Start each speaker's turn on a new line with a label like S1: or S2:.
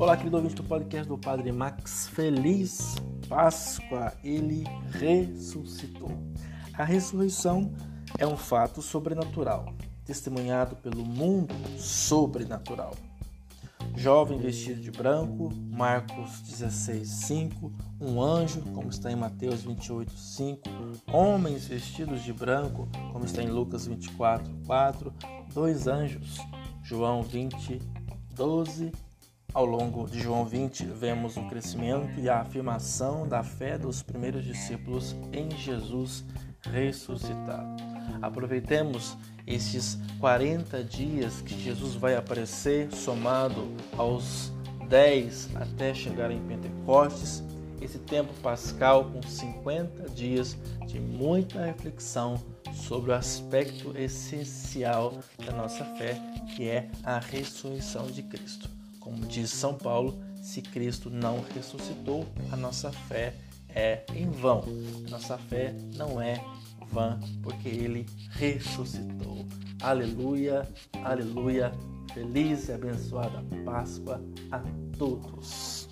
S1: Olá, querido ouvinte do podcast do Padre Max. Feliz Páscoa! Ele ressuscitou. A ressurreição é um fato sobrenatural, testemunhado pelo mundo sobrenatural. Jovem vestido de branco, Marcos 16, 5. Um anjo, como está em Mateus 28, 5. Homens vestidos de branco, como está em Lucas 24, 4. Dois anjos, João 20, 12 ao longo de João 20, vemos o crescimento e a afirmação da fé dos primeiros discípulos em Jesus ressuscitado. Aproveitemos esses 40 dias que Jesus vai aparecer, somado aos 10 até chegar em Pentecostes, esse tempo pascal com 50 dias de muita reflexão sobre o aspecto essencial da nossa fé, que é a ressurreição de Cristo. Como diz São Paulo, se Cristo não ressuscitou, a nossa fé é em vão. Nossa fé não é vã, porque ele ressuscitou. Aleluia, aleluia. Feliz e abençoada Páscoa a todos.